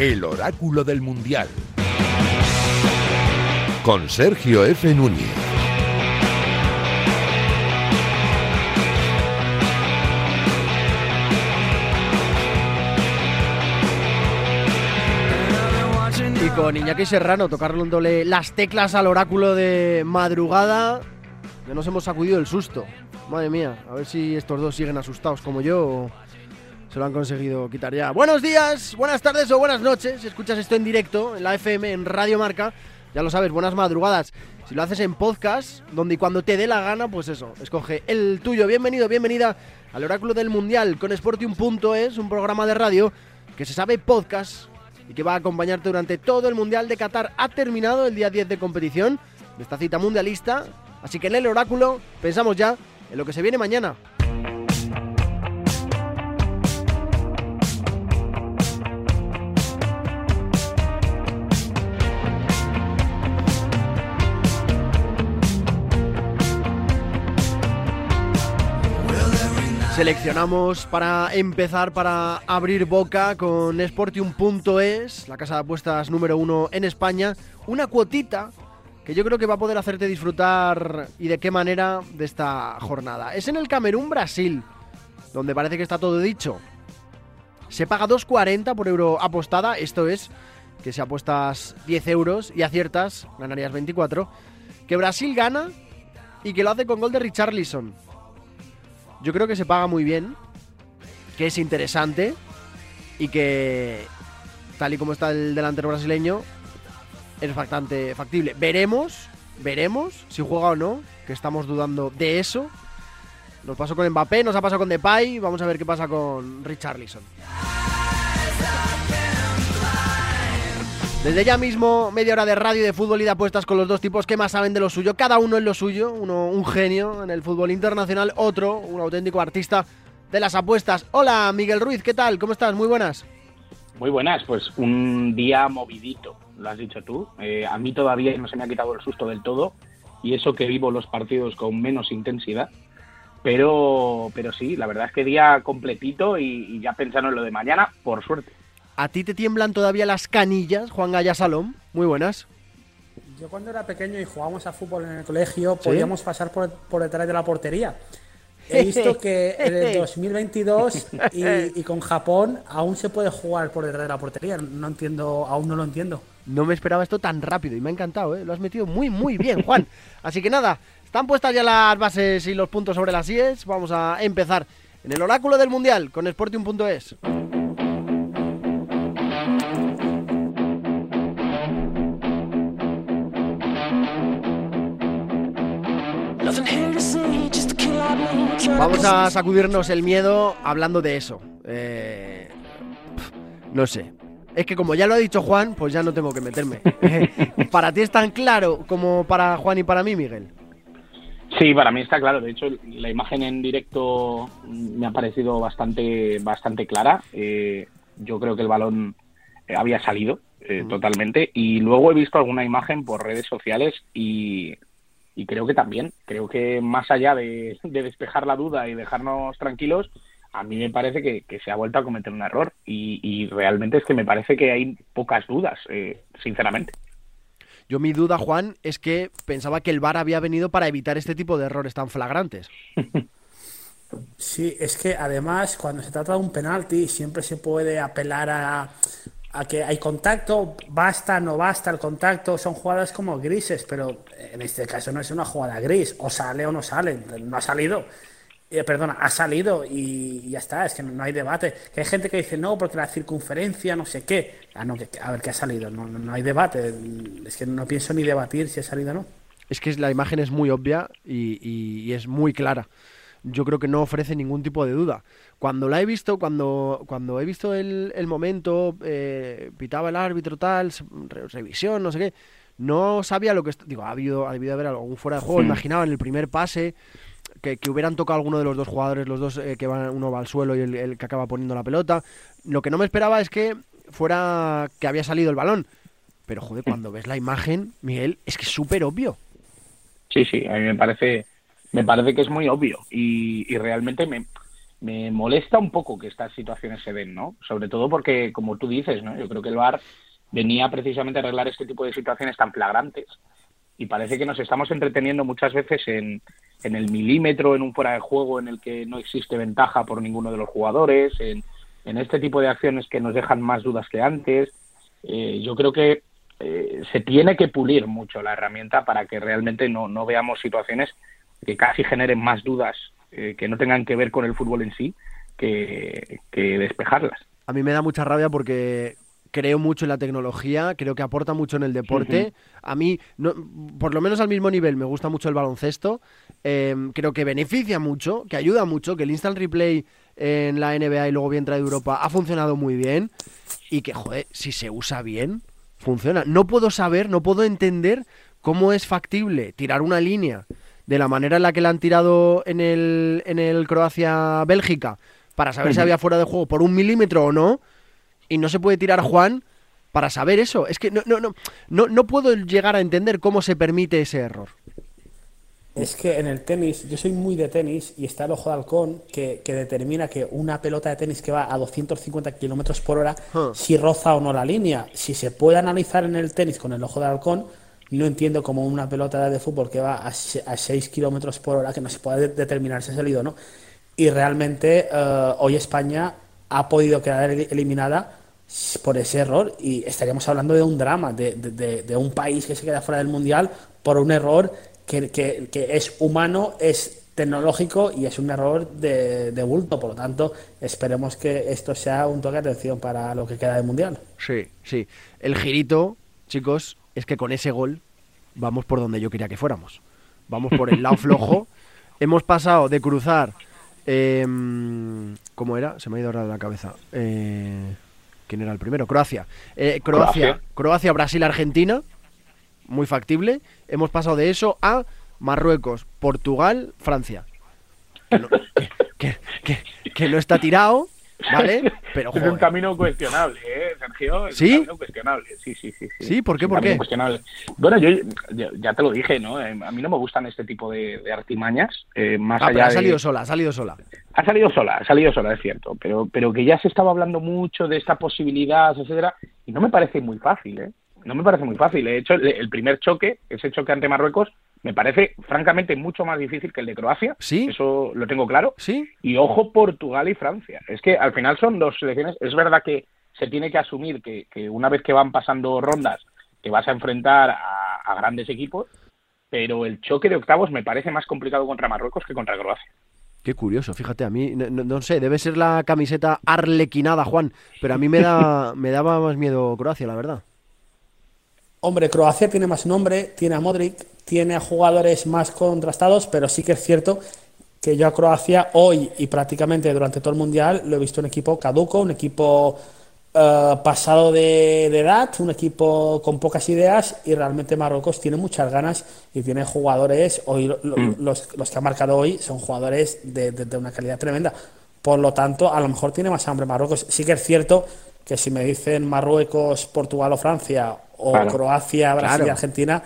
El oráculo del Mundial. Con Sergio F. Núñez. Y con Iñaki Serrano tocándole las teclas al oráculo de madrugada, ya nos hemos sacudido el susto. Madre mía, a ver si estos dos siguen asustados como yo o se lo han conseguido quitar ya. Buenos días, buenas tardes o buenas noches. Si escuchas esto en directo en la FM, en Radio Marca, ya lo sabes, buenas madrugadas. Si lo haces en podcast, donde y cuando te dé la gana, pues eso, escoge el tuyo. Bienvenido, bienvenida al Oráculo del Mundial con Sportium.es, un programa de radio que se sabe podcast y que va a acompañarte durante todo el Mundial de Qatar. Ha terminado el día 10 de competición de esta cita mundialista, así que en el Oráculo pensamos ya en lo que se viene mañana. Seleccionamos para empezar, para abrir boca con Sportium.es, la casa de apuestas número uno en España, una cuotita que yo creo que va a poder hacerte disfrutar y de qué manera de esta jornada. Es en el Camerún, Brasil, donde parece que está todo dicho. Se paga 2,40 por euro apostada, esto es que si apuestas 10 euros y aciertas, ganarías 24. Que Brasil gana y que lo hace con gol de Richarlison. Yo creo que se paga muy bien, que es interesante y que, tal y como está el delantero brasileño, es bastante factible. Veremos, veremos si juega o no, que estamos dudando de eso. Nos pasó con Mbappé, nos ha pasado con Depay, vamos a ver qué pasa con Richarlison. Desde ya mismo, media hora de radio, de fútbol y de apuestas con los dos tipos que más saben de lo suyo. Cada uno en lo suyo. Uno un genio en el fútbol internacional, otro un auténtico artista de las apuestas. Hola, Miguel Ruiz, ¿qué tal? ¿Cómo estás? Muy buenas. Muy buenas, pues un día movidito, lo has dicho tú. Eh, a mí todavía no se me ha quitado el susto del todo y eso que vivo los partidos con menos intensidad. Pero, pero sí, la verdad es que día completito y, y ya pensando en lo de mañana, por suerte. ¿A ti te tiemblan todavía las canillas, Juan Gaya Salom? Muy buenas. Yo cuando era pequeño y jugábamos a fútbol en el colegio, podíamos pasar por, por, detrás de la portería. He visto que en el 2022 y, y, con Japón aún se puede jugar por detrás de la portería. No entiendo, aún no lo entiendo. No me esperaba esto tan rápido y me ha encantado, ¿eh? Lo has metido muy, muy bien, Juan. Así que nada, están puestas ya las bases y los puntos sobre las IES. Vamos a empezar en el oráculo del Mundial con Sportium.es. Vamos a sacudirnos el miedo hablando de eso. Eh, no sé. Es que como ya lo ha dicho Juan, pues ya no tengo que meterme. ¿Para ti es tan claro como para Juan y para mí, Miguel? Sí, para mí está claro. De hecho, la imagen en directo me ha parecido bastante, bastante clara. Eh, yo creo que el balón había salido eh, totalmente. Y luego he visto alguna imagen por redes sociales y y creo que también, creo que más allá de, despejar la duda y dejarnos tranquilos, a mí me parece que, se ha vuelto a cometer un error y, realmente es que me parece que hay pocas dudas, eh, sinceramente. Yo mi duda, Juan, es que pensaba que el VAR había venido para evitar este tipo de errores tan flagrantes. Sí, es que además cuando se trata de un penalti siempre se puede apelar a, a que hay contacto, basta, no basta el contacto, son jugadas como grises, pero en este caso no es una jugada gris, o sale o no sale, no ha salido. Eh, perdona, ha salido y ya está, es que no, hay debate. Que hay gente que dice no, porque la circunferencia, no sé qué. Ah, que, a ver qué ha salido, no, no, hay debate. Es que no pienso ni debatir si ha salido o no. Es que la imagen es muy obvia y es muy clara. Yo creo que no ofrece ningún tipo de duda cuando la he visto, cuando, cuando he visto el, el momento, eh, pitaba el árbitro tal, revisión, no sé qué, no sabía lo que... Digo, ha, habido, ha debido haber algún fuera de juego, imaginaba en el primer pase que, que, hubieran tocado alguno de los dos jugadores, los dos eh, que van, uno va al suelo y el, el, que acaba poniendo la pelota. Lo que no me esperaba es que fuera que había salido el balón. Pero joder, cuando ves la imagen, Miguel, es que es súper obvio. Sí, sí, a mí me parece, me parece que es muy obvio y, y realmente me, me molesta un poco que estas situaciones se den, ¿no? Sobre todo porque, como tú dices, ¿no? Yo creo que el VAR venía precisamente a arreglar este tipo de situaciones tan flagrantes y parece que nos estamos entreteniendo muchas veces en, en el milímetro, en un fuera de juego en el que no existe ventaja por ninguno de los jugadores, en, en este tipo de acciones que nos dejan más dudas que antes. Eh, yo creo que eh, se tiene que pulir mucho la herramienta para que realmente no, no veamos situaciones que casi generen más dudas eh, que no tengan que ver con el fútbol en sí que, despejarlas. A mí me da mucha rabia porque creo mucho en la tecnología, creo que aporta mucho en el deporte. A mí, no, por lo menos al mismo nivel, me gusta mucho el baloncesto. Em, creo que beneficia mucho, que ayuda mucho, que el instant replay en la NBA y luego bien traído Europa ha funcionado muy bien y que, joder, si se usa bien, funciona. No puedo saber, no puedo entender cómo es factible tirar una línea de la manera en la que la han tirado en el, en el Croacia-Bélgica para saber si había fuera de juego por un milímetro o no, y no se puede tirar Juan para saber eso. Es que no, no, no, no, no puedo llegar a entender cómo se permite ese error. Es que en el tenis, yo soy muy de tenis y está el ojo de halcón que, determina que una pelota de tenis que va a 250 kilómetros por hora, si roza o no la línea. Si se puede analizar en el tenis con el ojo de halcón, no entiendo cómo una pelota de fútbol que va a, 6 kilómetros por hora, que no se puede determinar si ha salido o no. Y realmente eh, hoy España ha podido quedar eliminada por ese error y estaríamos hablando de un drama, de, un país que se queda fuera del Mundial por un error que, que, es humano, es tecnológico y es un error de, de, bulto. Por lo tanto, esperemos que esto sea un toque de atención para lo que queda del Mundial. Sí, sí. El girito, chicos, es que con ese gol vamos por donde yo quería que fuéramos. Vamos por el lado flojo. Hemos pasado de cruzar. Em, ¿Cómo era? Se me ha ido ahora de la cabeza. Eh, ¿Quién era el primero? Croacia. Eh, Croacia, Croacia, Brasil, Argentina. Muy factible. Hemos pasado de eso a Marruecos, Portugal, Francia. que no está tirado, ¿Vale? Pero, Es un camino cuestionable, ¿eh, Sergio? Es ¿Sí? un camino cuestionable. Sí, sí, sí. ¿Sí? ¿Por qué? ¿Por qué? Cuestionable. Bueno, yo, ya te lo dije, ¿no? Eh, a mí no me gustan este tipo de, artimañas. Eh, más ah, allá ha salido sola, ha salido sola. Ha salido sola, ha salido sola, es cierto. Pero, pero que ya se estaba hablando mucho de esta posibilidad, etcétera, y no me parece muy fácil, ¿eh? No me parece muy fácil. De hecho, el primer choque, ese choque ante Marruecos, me parece francamente mucho más difícil que el de Croacia. Sí. Eso lo tengo claro. Sí. Y ojo Portugal y Francia. Es que al final son dos selecciones. Es verdad que se tiene que asumir que, una vez que van pasando rondas te vas a enfrentar a, grandes equipos, pero el choque de octavos me parece más complicado contra Marruecos que contra Croacia. Qué curioso, fíjate, a mí, no, sé, debe ser la camiseta arlequinada, Juan, pero a mí me, da, me daba más miedo Croacia, la verdad. Hombre, Croacia tiene más nombre, tiene a Modric, tiene a jugadores más contrastados, pero sí que es cierto que yo a Croacia hoy y prácticamente durante todo el Mundial lo he visto un equipo caduco, un equipo eh, pasado de, edad, un equipo con pocas ideas y realmente Marruecos tiene muchas ganas y tiene jugadores, hoy mm. los, que ha marcado hoy son jugadores de, de una calidad tremenda. Por lo tanto, a lo mejor tiene más hambre Marruecos. Sí que es cierto que si me dicen Marruecos, Portugal o Francia, o Croacia, Brasil y Argentina,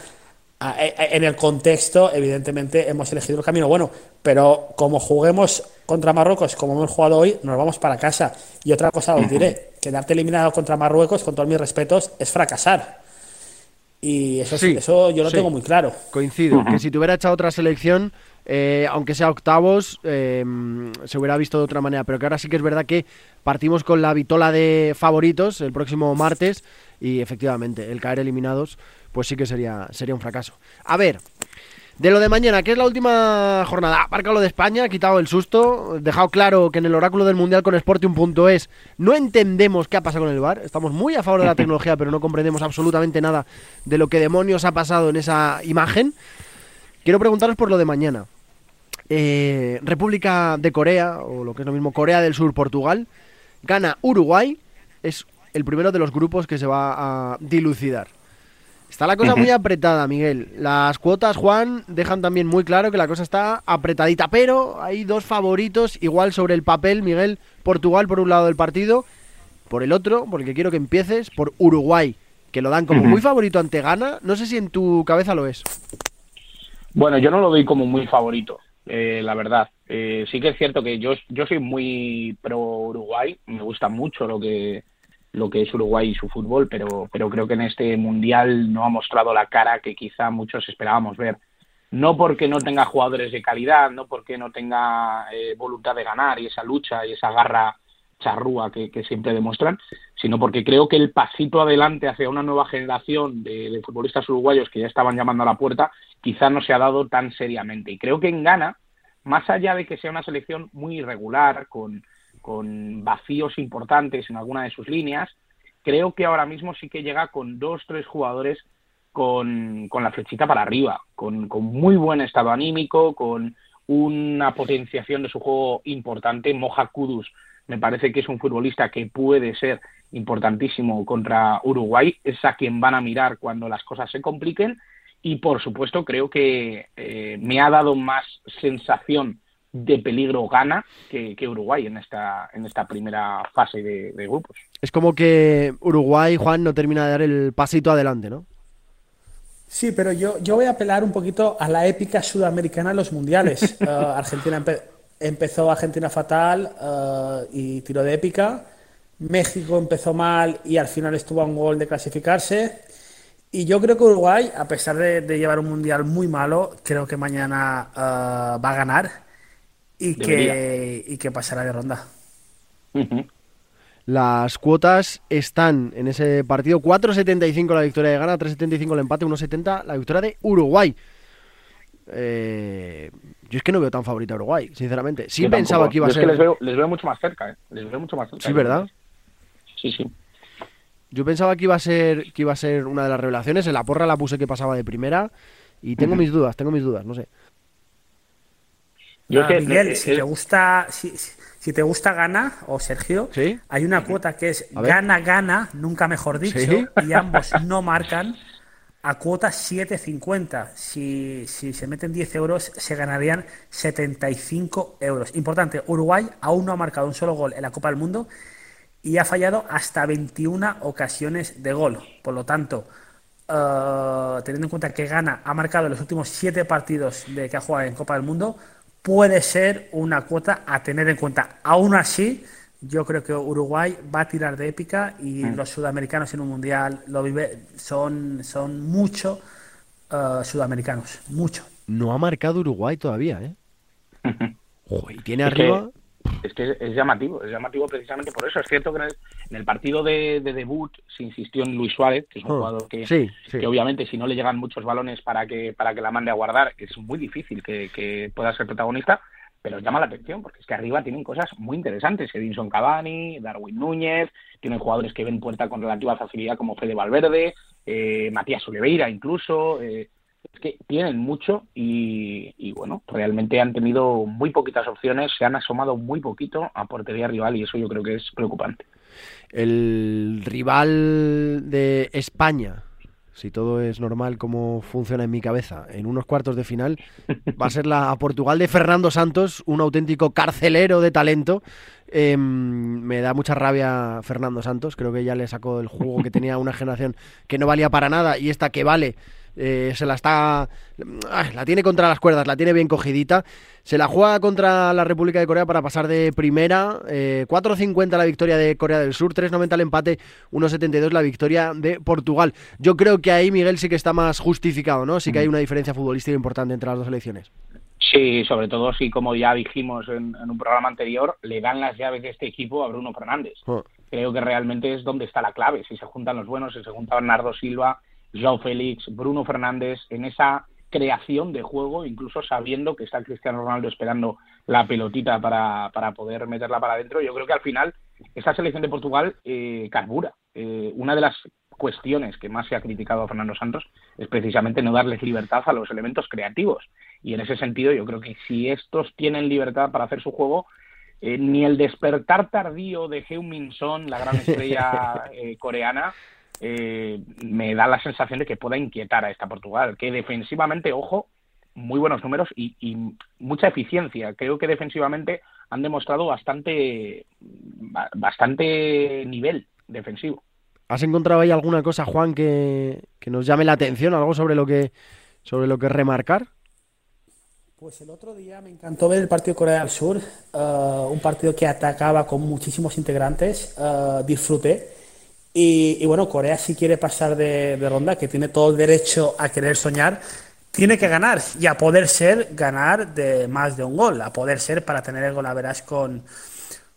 e, e, en el contexto, evidentemente, hemos elegido el camino bueno, pero como juguemos contra Marruecos, como hemos jugado hoy, nos vamos para casa. Y otra cosa os diré, quedarte eliminado contra Marruecos, con todos mis respetos, es fracasar. Y eso, sí, eso yo lo tengo muy claro. Coincido, que si te hubiera echado otra selección, eh, aunque sea octavos, eh, se hubiera visto de otra manera. Pero que ahora sí que es verdad que partimos con la vitola de favoritos el próximo martes y efectivamente el caer eliminados, pues sí que sería, sería un fracaso. A ver, de lo de mañana, que es la última jornada, marca lo de España, quitado el susto, dejado claro que en el oráculo del Mundial con Sportium.es no entendemos qué ha pasado con el bar, estamos muy a favor de la tecnología, pero no comprendemos absolutamente nada de lo que demonios ha pasado en esa imagen. Quiero preguntaros por lo de mañana. Eh, República de Corea, o lo que es lo mismo, Corea del Sur, Portugal, gana Uruguay, es el primero de los grupos que se va a dilucidar. Está la cosa muy apretada, Miguel. Las cuotas, Juan, dejan también muy claro que la cosa está apretadita, pero hay dos favoritos, igual sobre el papel, Miguel, Portugal por un lado del partido, por el otro, porque quiero que empieces, por Uruguay, que lo dan como muy favorito ante Ghana. No sé si en tu cabeza lo es. Bueno, yo no lo doy como muy favorito. Eh, la verdad. Eh, sí que es cierto que yo, yo soy muy pro Uruguay, me gusta mucho lo que lo que es Uruguay y su fútbol, pero, pero creo que en este mundial no ha mostrado la cara que quizá muchos esperábamos ver. No porque no tenga jugadores de calidad, no porque no tenga eh, voluntad de ganar y esa lucha y esa garra charrúa que, siempre demuestran, sino porque creo que el pasito adelante hacia una nueva generación de, de, futbolistas uruguayos que ya estaban llamando a la puerta, quizá no se ha dado tan seriamente. Y creo que en Ghana, más allá de que sea una selección muy irregular, con, con vacíos importantes en alguna de sus líneas. Creo que ahora mismo sí que llega con dos, tres jugadores con, la flechita para arriba, con, muy buen estado anímico, con una potenciación de su juego importante. Moja Kudus me parece que es un futbolista que puede ser importantísimo contra Uruguay, es a quien van a mirar cuando las cosas se compliquen y por supuesto creo que eh, me ha dado más sensación de peligro gana que, Uruguay en esta, en esta primera fase de, grupos. Es como que Uruguay, Juan, no termina de dar el pasito adelante, ¿no? Sí, pero yo, yo voy a apelar un poquito a la épica sudamericana en los mundiales. Eh, Argentina empezó Argentina fatal eh, y tiró de épica. México empezó mal y al final estuvo a un gol de clasificarse. Y yo creo que Uruguay, a pesar de, llevar un mundial muy malo, creo que mañana eh, va a ganar y que, y que pasará de ronda. Las cuotas están en ese partido 4.75 la victoria de Ghana, 3.75 el empate, 1.70 la victoria de Uruguay. Eh, yo es que no veo tan favorita a Uruguay, sinceramente. Sí pensaba que iba a ser. les, veo, les veo mucho más cerca, ¿eh? Les veo mucho más cerca. Sí, ¿verdad? Sí, sí. Yo pensaba que iba a ser que iba a ser una de las revelaciones. En la porra la puse que pasaba de primera. Y tengo mis dudas, tengo mis dudas, no sé. Yo Miguel, si te gusta, si, te gusta Gana o Sergio, hay una cuota que es gana gana, nunca mejor dicho, y ambos no marcan a cuota 7.50. Si, si se meten 10 euros, se ganarían 75 euros. Importante, Uruguay aún no ha marcado un solo gol en la Copa del Mundo y ha fallado hasta 21 ocasiones de gol. Por lo tanto, eh, teniendo en cuenta que Gana ha marcado en los últimos 7 partidos de que ha jugado en Copa del Mundo, puede ser una cuota a tener en cuenta. Aún así, yo creo que Uruguay va a tirar de épica y mm. los sudamericanos en un mundial lo vive, son, son mucho uh, sudamericanos, mucho. No ha marcado Uruguay todavía, ¿eh? y tiene arriba es que es llamativo, es llamativo precisamente por eso. Es cierto que en el, partido de, debut se insistió en Luis Suárez, que es un oh, jugador que, que, obviamente si no le llegan muchos balones para que, para que la mande a guardar, es muy difícil que, pueda ser protagonista, pero llama la atención porque es que arriba tienen cosas muy interesantes. Edinson Cavani, Darwin Núñez, tienen jugadores que ven puerta con relativa facilidad como Fede Valverde, eh, Matías Oliveira incluso. Eh, es que tienen mucho y, bueno, realmente han tenido muy poquitas opciones, se han asomado muy poquito a portería rival y eso yo creo que es preocupante. El rival de España, si todo es normal como funciona en mi cabeza, en unos cuartos de final, va a ser la Portugal de Fernando Santos, un auténtico carcelero de talento. Em, me da mucha rabia Fernando Santos, creo que ya le sacó el juego que tenía una generación que no valía para nada y esta que vale eh, se la está. la tiene contra las cuerdas, la tiene bien cogidita. Se la juega contra la República de Corea para pasar de primera. 4.50 eh, la victoria de Corea del Sur, 3.90 el empate, 1.72 la victoria de Portugal. Yo creo que ahí Miguel sí que está más justificado, ¿no? Sí que hay una diferencia futbolística importante entre las dos elecciones. Sí, sobre todo si, como ya dijimos en, un programa anterior, le dan las llaves de este equipo a Bruno Fernández. Oh. Creo que realmente es donde está la clave. Si se juntan los buenos, si se junta Bernardo Silva, Joao Félix, Bruno Fernández, en esa creación de juego, incluso sabiendo que está Cristiano Ronaldo esperando la pelotita para, para poder meterla para adentro. Yo creo que al final esa selección de Portugal eh, carbura. Eh, una de las cuestiones que más se ha criticado a Fernando Santos es precisamente no darles libertad a los elementos creativos. Y en ese sentido yo creo que si estos tienen libertad para hacer su juego, eh, ni el despertar tardío de Heung-Min Son, la gran estrella eh, coreana, eh, me da la sensación de que pueda inquietar a esta Portugal, que defensivamente, ojo, muy buenos números y, mucha eficiencia. Creo que defensivamente han demostrado bastante, bastante nivel defensivo. ¿Has encontrado ahí alguna cosa, Juan, que, que nos llame la atención, algo sobre lo que sobre lo que remarcar? Pues el otro día me encantó ver el partido de Corea del Sur, uh, un partido que atacaba con muchísimos integrantes, uh, disfruté. Y, y, bueno, Corea si quiere pasar de, de, ronda, que tiene todo el derecho a querer soñar, tiene que ganar y a poder ser ganar de más de un gol, a poder ser para tener el gol a verás con,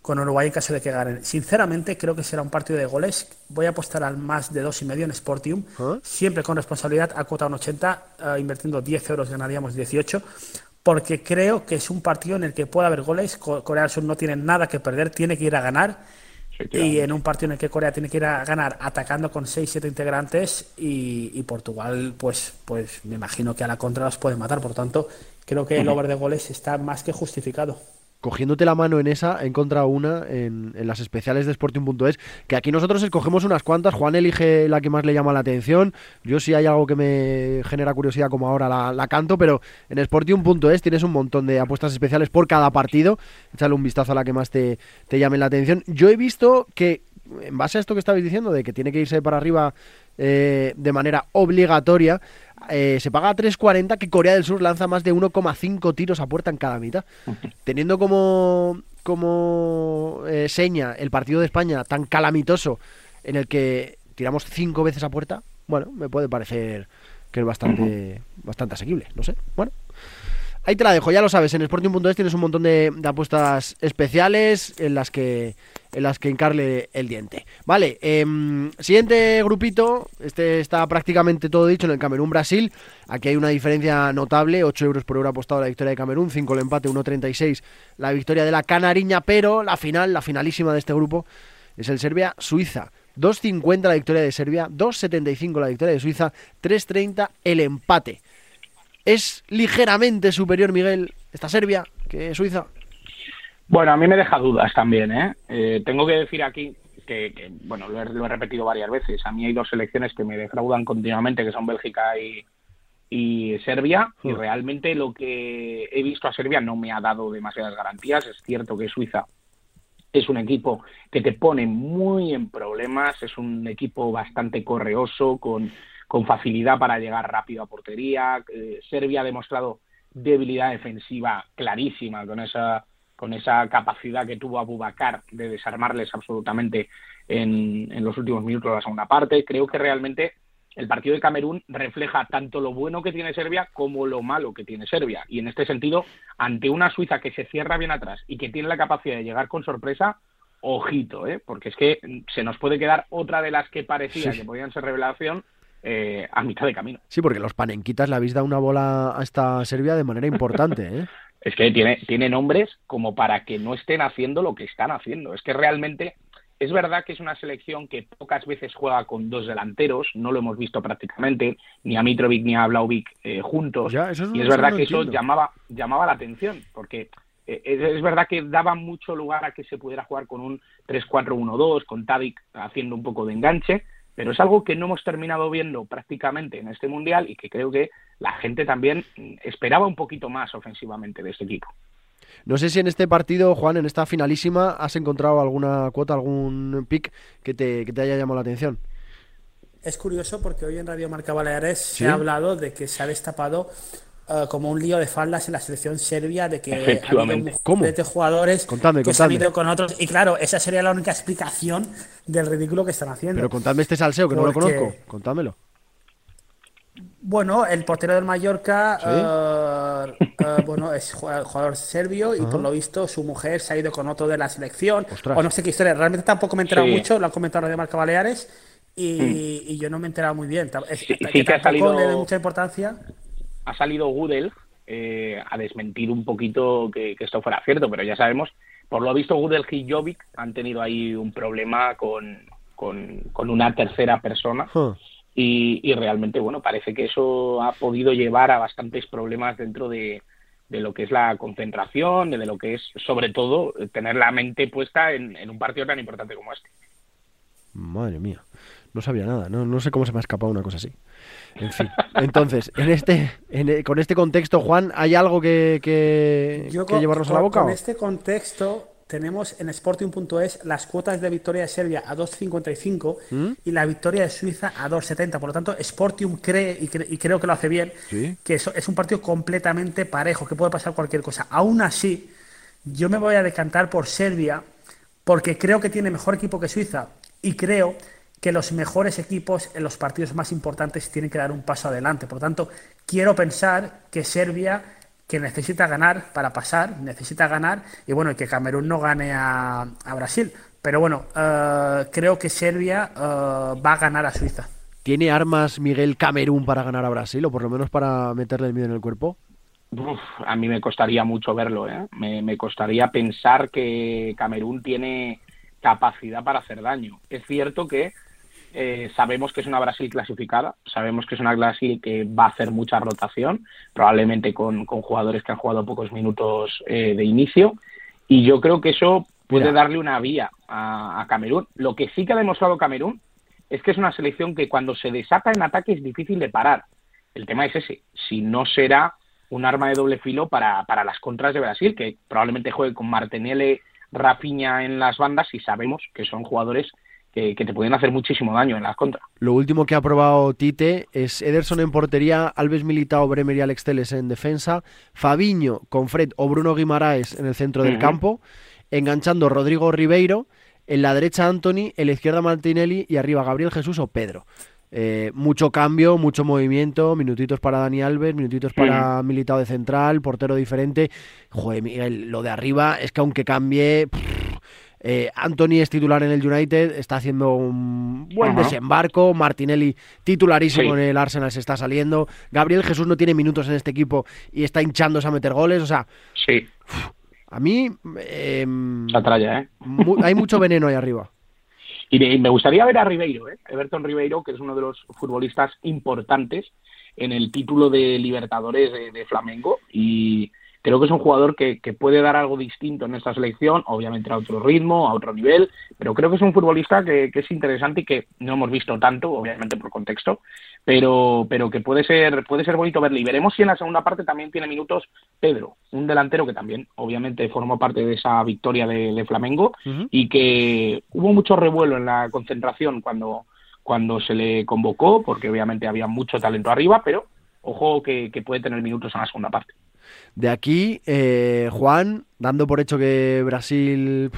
con Uruguay en caso de que ganen. Sinceramente, creo que será un partido de goles. Voy a apostar al más de dos y medio en Sportium, ¿Ah? siempre con responsabilidad a cuota 1,80, uh, invirtiendo 10 euros ganaríamos 18, porque creo que es un partido en el que puede haber goles. Corea del Sur no tiene nada que perder, tiene que ir a ganar. Y en un partido en el que Corea tiene que ir a ganar atacando con 6-7 integrantes y, y, Portugal, pues, pues me imagino que a la contra los puede matar. Por tanto, creo que el over de goles está más que justificado cogiéndote la mano en esa, he encontrado una en, las especiales de Sporting.es, que aquí nosotros escogemos unas cuantas, Juan elige la que más le llama la atención, yo si hay algo que me genera curiosidad como ahora la, la canto, pero en Sporting.es tienes un montón de apuestas especiales por cada partido, échale un vistazo a la que más te, te llame la atención. Yo he visto que, en base a esto que estabais diciendo, de que tiene que irse para arriba eh, de manera obligatoria, eh, se paga a 3.40 que Corea del Sur lanza más de 1,5 tiros a puerta en cada mitad. Teniendo como, como eh, seña el partido de España tan calamitoso en el que tiramos cinco veces a puerta, bueno, me puede parecer que es bastante, bastante asequible, no sé. Bueno, ahí te la dejo, ya lo sabes, en Sporting.es tienes un montón de, apuestas especiales en las que en las que encarle el diente. Vale, eh, siguiente grupito, este está prácticamente todo dicho en el Camerún-Brasil. Aquí hay una diferencia notable, 8 euros por euro apostado a la victoria de Camerún, 5 el empate, 1.36 la victoria de la Canariña, pero la final, la finalísima de este grupo, es el Serbia-Suiza. 2.50 la victoria de Serbia, 2.75 la victoria de Suiza, 3.30 el empate. ¿Es ligeramente superior, Miguel, esta Serbia que Suiza? Bueno, a mí me deja dudas también. ¿eh? eh tengo que decir aquí que, que bueno, lo he, lo he, repetido varias veces. A mí hay dos selecciones que me defraudan continuamente, que son Bélgica y, y Serbia. Sí. Y realmente lo que he visto a Serbia no me ha dado demasiadas garantías. Es cierto que Suiza es un equipo que te pone muy en problemas. Es un equipo bastante correoso, con, con facilidad para llegar rápido a portería. Eh, Serbia ha demostrado debilidad defensiva clarísima con esa con esa capacidad que tuvo Abubakar de desarmarles absolutamente en, en, los últimos minutos de la segunda parte. Creo que realmente el partido de Camerún refleja tanto lo bueno que tiene Serbia como lo malo que tiene Serbia. Y en este sentido, ante una Suiza que se cierra bien atrás y que tiene la capacidad de llegar con sorpresa, ojito, ¿eh? porque es que se nos puede quedar otra de las que parecía sí. que podían ser revelación eh, a mitad de camino. Sí, porque los panenquitas le habéis dado una bola a esta Serbia de manera importante. ¿eh? es que tiene, tiene nombres como para que no estén haciendo lo que están haciendo. Es que realmente es verdad que es una selección que pocas veces juega con dos delanteros, no lo hemos visto prácticamente, ni a Mitrovic ni a Blauvik eh, juntos. Ya, es y es verdad que eso llamaba, llamaba la atención, porque eh, es, es, verdad que daba mucho lugar a que se pudiera jugar con un 3-4-1-2, con Tadic haciendo un poco de enganche, pero es algo que no hemos terminado viendo prácticamente en este mundial y que creo que la gente también esperaba un poquito más ofensivamente de este equipo. No sé si en este partido, Juan, en esta finalísima, has encontrado alguna cuota, algún pick que te, que te haya llamado la atención. Es curioso porque hoy en Radio Marca Baleares ¿Sí? se ha hablado de que se ha destapado uh, como un lío de faldas en la selección serbia, de que ha ¿Cómo? de jugadores contadme, que contadme. se han ido con otros. Y claro, esa sería la única explicación del ridículo que están haciendo. Pero contadme este salseo, que porque... no lo conozco. Contádmelo. Bueno, el portero del Mallorca, ¿Sí? uh, uh, bueno, es jugador serbio y por lo visto su mujer se ha ido con otro de la selección. Ostras. O no sé qué historia, realmente tampoco me he enterado sí. mucho, lo han comentado de Marca Baleares y, mm. y, yo no me he enterado muy bien. Es, sí, que, sí que ha salido, le mucha importancia. Ha salido Gudel eh, a desmentir un poquito que, que, esto fuera cierto, pero ya sabemos, por lo visto Gudel y Jovic han tenido ahí un problema con, con, con una tercera persona. Y, y, realmente, bueno, parece que eso ha podido llevar a bastantes problemas dentro de, de, lo que es la concentración, de lo que es, sobre todo, tener la mente puesta en, en un partido tan importante como este. Madre mía, no sabía nada, no, no sé cómo se me ha escapado una cosa así. En fin, entonces, en este, en, con este contexto, Juan, ¿hay algo que, que, Yo que con, llevarnos con, a la boca? Con o? este contexto, tenemos en Sporting.es las cuotas de victoria de Serbia a 2.55 ¿Mm? y la victoria de Suiza a 2.70. Por lo tanto, Sporting cree, y, creo que lo hace bien, que eso es un partido completamente parejo, que puede pasar cualquier cosa. Aún así, yo me voy a decantar por Serbia porque creo que tiene mejor equipo que Suiza y creo que los mejores equipos en los partidos más importantes tienen que dar un paso adelante. Por lo tanto, quiero pensar que Serbia, que necesita ganar para pasar, necesita ganar, y bueno, que Camerún no gane a, Brasil. Pero bueno, eh, creo que Serbia eh, va a ganar a Suiza. ¿Tiene armas Miguel Camerún para ganar a Brasil, o por lo menos para meterle el miedo en el cuerpo? a mí me costaría mucho verlo, ¿eh? me, me costaría pensar que Camerún tiene capacidad para hacer daño. Es cierto que eh, sabemos que es una Brasil clasificada, sabemos que es una Brasil que va a hacer mucha rotación, probablemente con, jugadores que han jugado pocos minutos eh, de inicio, y yo creo que eso puede darle una vía a, Camerún. Lo que sí que ha demostrado Camerún es que es una selección que cuando se desata en ataque es difícil de parar. El tema es ese, si no será un arma de doble filo para, para las contras de Brasil, que probablemente juegue con Martinelli, Rafinha en las bandas y sabemos que son jugadores que, te pueden hacer muchísimo daño en las contras. Lo último que ha probado Tite es Ederson en portería, Alves Militao, Bremer y Alex Teles en defensa, Fabiño con Fred o Bruno Guimaraes en el centro del campo, enganchando Rodrigo Ribeiro, en la derecha Anthony, en la izquierda Martinelli y arriba Gabriel Jesús o Pedro. Eh, mucho cambio, mucho movimiento, minutitos para Dani Alves, minutitos para Militao de central, portero diferente. Joder, Miguel, lo de arriba es que aunque cambie... Eh, Anthony es titular en el United, está haciendo un buen desembarco. Martinelli, titularísimo en el Arsenal, se está saliendo. Gabriel Jesús no tiene minutos en este equipo y está hinchándose a meter goles. O sea, sí. a mí. Eh, ¿eh? hay mucho veneno ahí arriba. Y me, gustaría ver a Ribeiro, ¿eh? Everton Ribeiro, que es uno de los futbolistas importantes en el título de Libertadores de Flamengo. Y creo que es un jugador que, puede dar algo distinto en esta selección, obviamente a otro ritmo, a otro nivel, pero creo que es un futbolista que, es interesante y que no hemos visto tanto, obviamente por contexto, pero, pero que puede ser, puede ser bonito verle. Y veremos si en la segunda parte también tiene minutos Pedro, un delantero que también obviamente formó parte de esa victoria de, Flamengo y que hubo mucho revuelo en la concentración cuando, cuando se le convocó, porque obviamente había mucho talento arriba, pero ojo que puede tener minutos en la segunda parte. De aquí, eh, Juan, dando por hecho que Brasil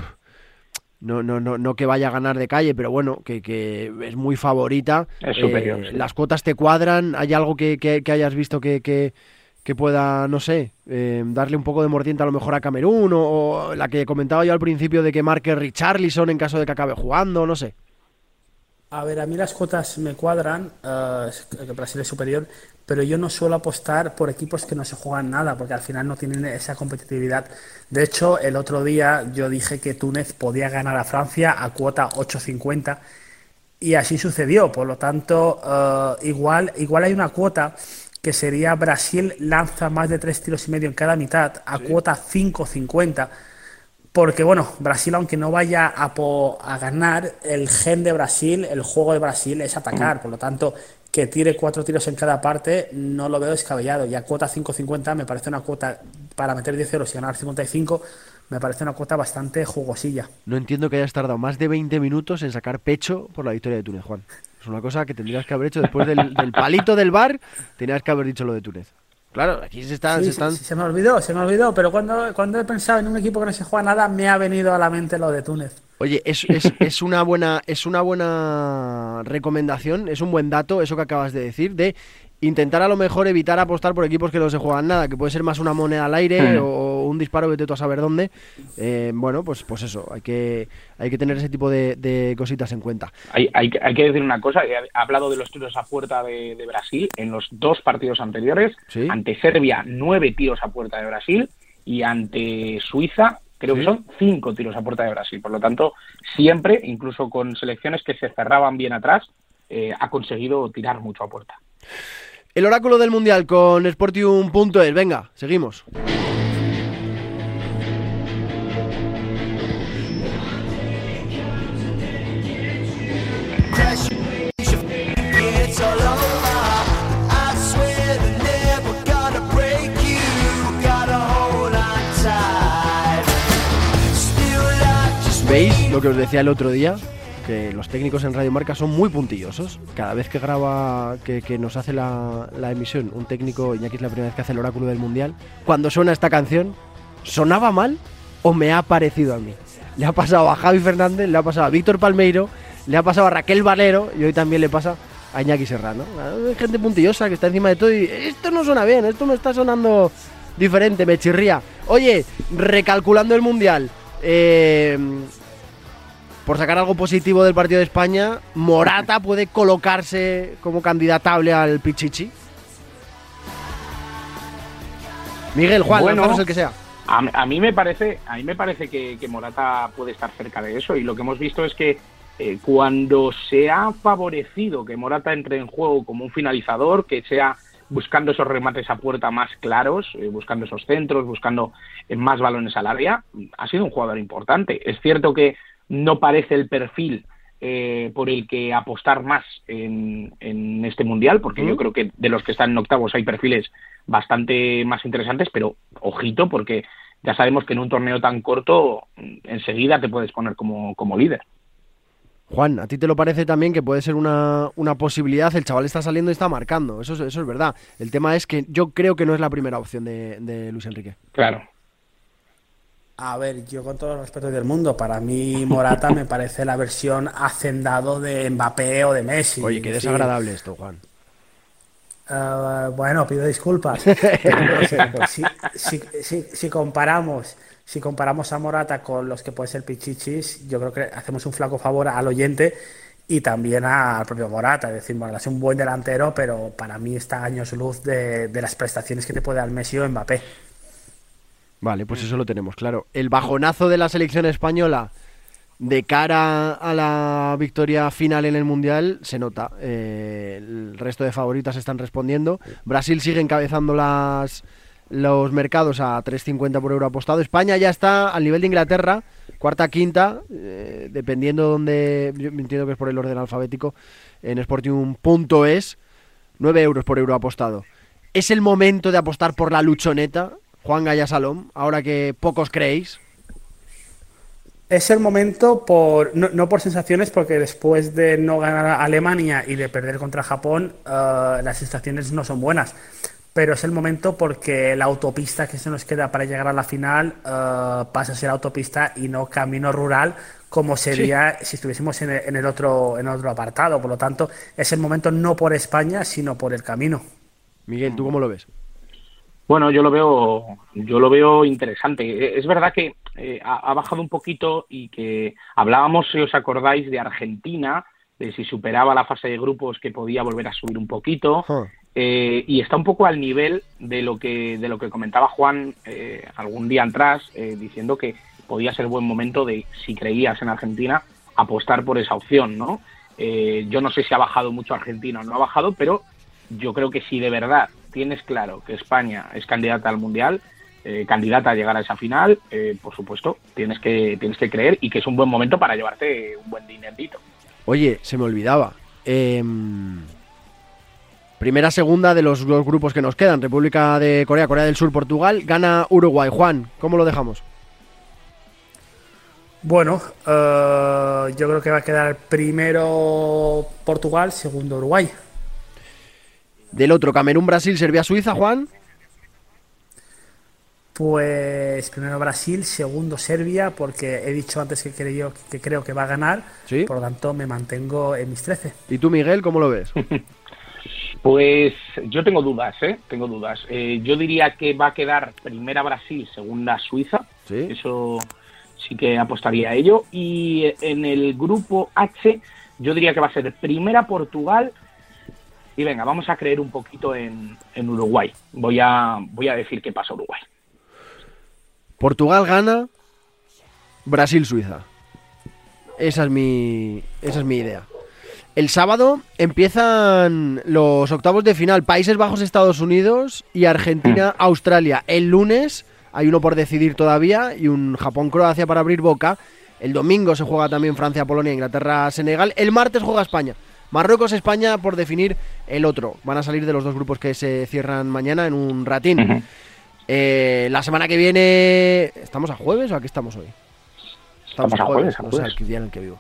no, no, no, no que vaya a ganar de calle, pero bueno, que, es muy favorita. Es superior. Eh, las cuotas te cuadran. ¿Hay algo que, hayas visto que, que, pueda, no sé, eh, darle un poco de mordiente a lo mejor a Camerún? O, la que comentaba yo al principio de que marque Richarlison en caso de que acabe jugando, no sé. A ver, a mí las cuotas me cuadran, que Brasil es superior, pero yo no suelo apostar por equipos que no se juegan nada, porque al final no tienen esa competitividad. De hecho, el otro día yo dije que Túnez podía ganar a Francia a cuota 8.50 y así sucedió. Por lo tanto, eh, igual, igual hay una cuota que sería Brasil lanza más de tres tiros y medio en cada mitad a cuota 5.50 porque bueno, Brasil aunque no vaya a, a, ganar, el gen de Brasil, el juego de Brasil es atacar, por lo tanto que tire cuatro tiros en cada parte no lo veo descabellado. Y a cuota 5.50 me parece una cuota para meter 10 euros y ganar 55, me parece una cuota bastante jugosilla. No entiendo que hayas tardado más de 20 minutos en sacar pecho por la victoria de Túnez, Juan. Es una cosa que tendrías que haber hecho después del, palito del bar, tenías que haber dicho lo de Túnez. Claro, aquí se están, se están... se me olvidó, se me olvidó, pero cuando, cuando he pensado en un equipo que no se juega nada, me ha venido a la mente lo de Túnez. Oye, es, es, es, una buena, es una buena recomendación, es un buen dato eso que acabas de decir, de intentar a lo mejor evitar apostar por equipos que no se juegan nada, que puede ser más una moneda al aire hmm. o un disparo de tú a saber dónde. Eh, bueno, pues, pues eso, hay que, hay que tener ese tipo de, cositas en cuenta. Hay, hay, hay, que decir una cosa, he hablado de los tiros a puerta de, Brasil en los dos partidos anteriores, ante Serbia nueve tiros a puerta de Brasil y ante Suiza Creo que son cinco tiros a puerta de Brasil. Por lo tanto, siempre, incluso con selecciones que se cerraban bien atrás, eh, ha conseguido tirar mucho a puerta. El oráculo del Mundial con Sportium.es. Venga, seguimos. Lo que os decía el otro día, que los técnicos en Radio Marca son muy puntillosos. Cada vez que graba, que, que nos hace la, emisión, un técnico, Iñaki es la primera vez que hace el oráculo del Mundial, cuando suena esta canción, ¿sonaba mal o me ha parecido a mí? Le ha pasado a Javi Fernández, le ha pasado a Víctor Palmeiro, le ha pasado a Raquel Valero y hoy también le pasa a Iñaki Serrano. Gente puntillosa que está encima de todo y esto no suena bien, esto me está sonando diferente, me chirría. Oye, recalculando el Mundial, eh, por sacar algo positivo del partido de España, Morata puede colocarse como candidatable al Pichichi. Miguel, Juan, Bueno. el que sea. A, a mí me parece, a mí me parece que, que Morata puede estar cerca de eso y lo que hemos visto es que eh, cuando se ha favorecido que Morata entre en juego como un finalizador, que sea buscando esos remates a puerta más claros, eh, buscando esos centros, buscando eh, más balones al área, ha sido un jugador importante. Es cierto que no parece el perfil eh, por el que apostar más en, en este mundial, porque yo creo que de los que están en octavos hay perfiles bastante más interesantes, pero ojito, porque ya sabemos que en un torneo tan corto mm, enseguida te puedes poner como, como líder. Juan, ¿a ti te lo parece también que puede ser una, una posibilidad? El chaval está saliendo y está marcando, eso, es- eso es verdad. El tema es que yo creo que no es la primera opción de, de Luis Enrique. Claro. A ver, yo con todo el respeto del mundo, para mí Morata me parece la versión hacendado de Mbappé o de Messi. Oye, qué desagradable esto, Juan. Eh, bueno, pido disculpas. Pues si, si- si- si comparamos, si comparamos a Morata con los que puede ser Pichichis, yo creo que hacemos un flaco favor al oyente y también al propio Morata. Es decir, Morata es un buen delantero, pero para mí está años luz de, de las prestaciones que te puede dar Messi o Mbappé. Vale, pues eso lo tenemos claro. El bajonazo de la selección española de cara a la victoria final en el Mundial se nota. Eh, el resto de favoritas están respondiendo. Brasil sigue encabezando las, los mercados a 3.50 por euro apostado. España ya está al nivel de Inglaterra, cuarta, quinta, eh, dependiendo donde, yo entiendo que es por el orden alfabético, en Sportium.es, 9 euros por euro apostado. ¿Es el momento de apostar por la luchoneta, Juan Gaya Salom, ahora que pocos creéis? Es el momento por no, no por sensaciones, porque después de no ganar a Alemania y de perder contra Japón, eh, las sensaciones no son buenas. Pero es el momento porque la autopista que se nos queda para llegar a la final eh, pasa a ser autopista y no camino rural, como sería si estuviésemos en el, en el otro en otro apartado. Por lo tanto, es el momento no por España, sino por el camino. Miguel, ¿tú cómo lo ves? Bueno, yo lo veo, yo lo veo interesante. Eh, Es verdad que eh, ha, ha bajado un poquito y que hablábamos, si os acordáis, de Argentina, de si superaba la fase de grupos que podía volver a subir un poquito. Huh. Eh, y está un poco al nivel de lo que de lo que comentaba Juan eh, algún día atrás, eh, diciendo que podía ser buen momento de, si creías en Argentina, apostar por esa opción, ¿no? Eh, yo no sé si ha bajado mucho Argentina o no ha bajado, pero yo creo que si de verdad tienes claro que España es candidata al Mundial, eh, candidata a llegar a esa final, eh, por supuesto, tienes que, tienes que creer y que es un buen momento para llevarte un buen dinerito. Oye, se me olvidaba. Em, primera, segunda de los dos grupos que nos quedan. República de Corea, Corea del Sur, Portugal. Gana Uruguay. Juan, ¿cómo lo dejamos? Bueno, eh, yo creo que va a quedar primero Portugal, segundo Uruguay. Del otro, Camerún, Brasil, Serbia, Suiza, Juan. Pues primero Brasil, segundo Serbia, porque he dicho antes que creo que, creo que va a ganar, Sí. por lo tanto me mantengo en mis 13. ¿Y tú, Miguel, cómo lo ves? Pues yo tengo dudas, ¿eh? Tengo dudas. Eh, yo diría que va a quedar primera Brasil, segunda Suiza. Sí. Eso sí que apostaría a ello. Y en el grupo H, yo diría que va a ser primera Portugal. Y venga, vamos a creer un poquito en, en Uruguay. Voy a, voy a decir que pasa Uruguay. Portugal gana, Brasil, Suiza. Esa es mi, esa es mi idea. El sábado empiezan los octavos de final. Países Bajos, Estados Unidos y Argentina, Australia. El lunes hay uno por decidir todavía y un Japón-Croacia para abrir boca. El domingo se juega también Francia, Polonia, Inglaterra, Senegal. El martes juega España. Marruecos, España por definir el otro. Van a salir de los dos grupos que se cierran mañana en un ratín. Eh, la semana que viene. ¿Estamos a jueves o a qué estamos hoy? estamos, Estamos a jueves, jueves, a no sé jueves. el día en el que vivo.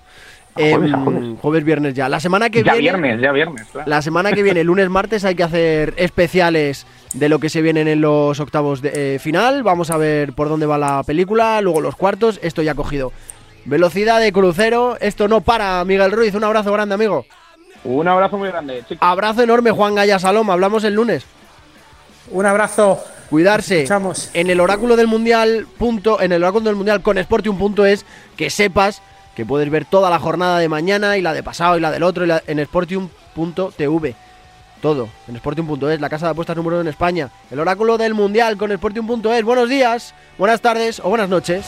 Jueves, Em, jueves. jueves, viernes ya. La semana que Ya viene. viernes, ya viernes, claro. La semana que viene, lunes, martes, hay que hacer especiales de lo que se vienen en los octavos de eh, final. Vamos a ver por dónde va la película, luego los cuartos. Esto ya ha cogido velocidad de crucero. Esto no para, Miguel Ruiz. Un abrazo grande, amigo. Un abrazo muy grande, chicos. Abrazo enorme, Juan Gaya Salom. Hablamos el lunes. Un abrazo. Cuidarse. Escuchamos. En el oráculo del mundial. Punto, en el oráculo del mundial con Sportium.es que sepas que puedes ver toda la jornada de mañana y la de pasado y la del otro y la- en Sportium.tv. Todo en Sportium.es, la casa de apuestas número uno en España. El oráculo del mundial con Sportium.es. Buenos días, buenas tardes o buenas noches.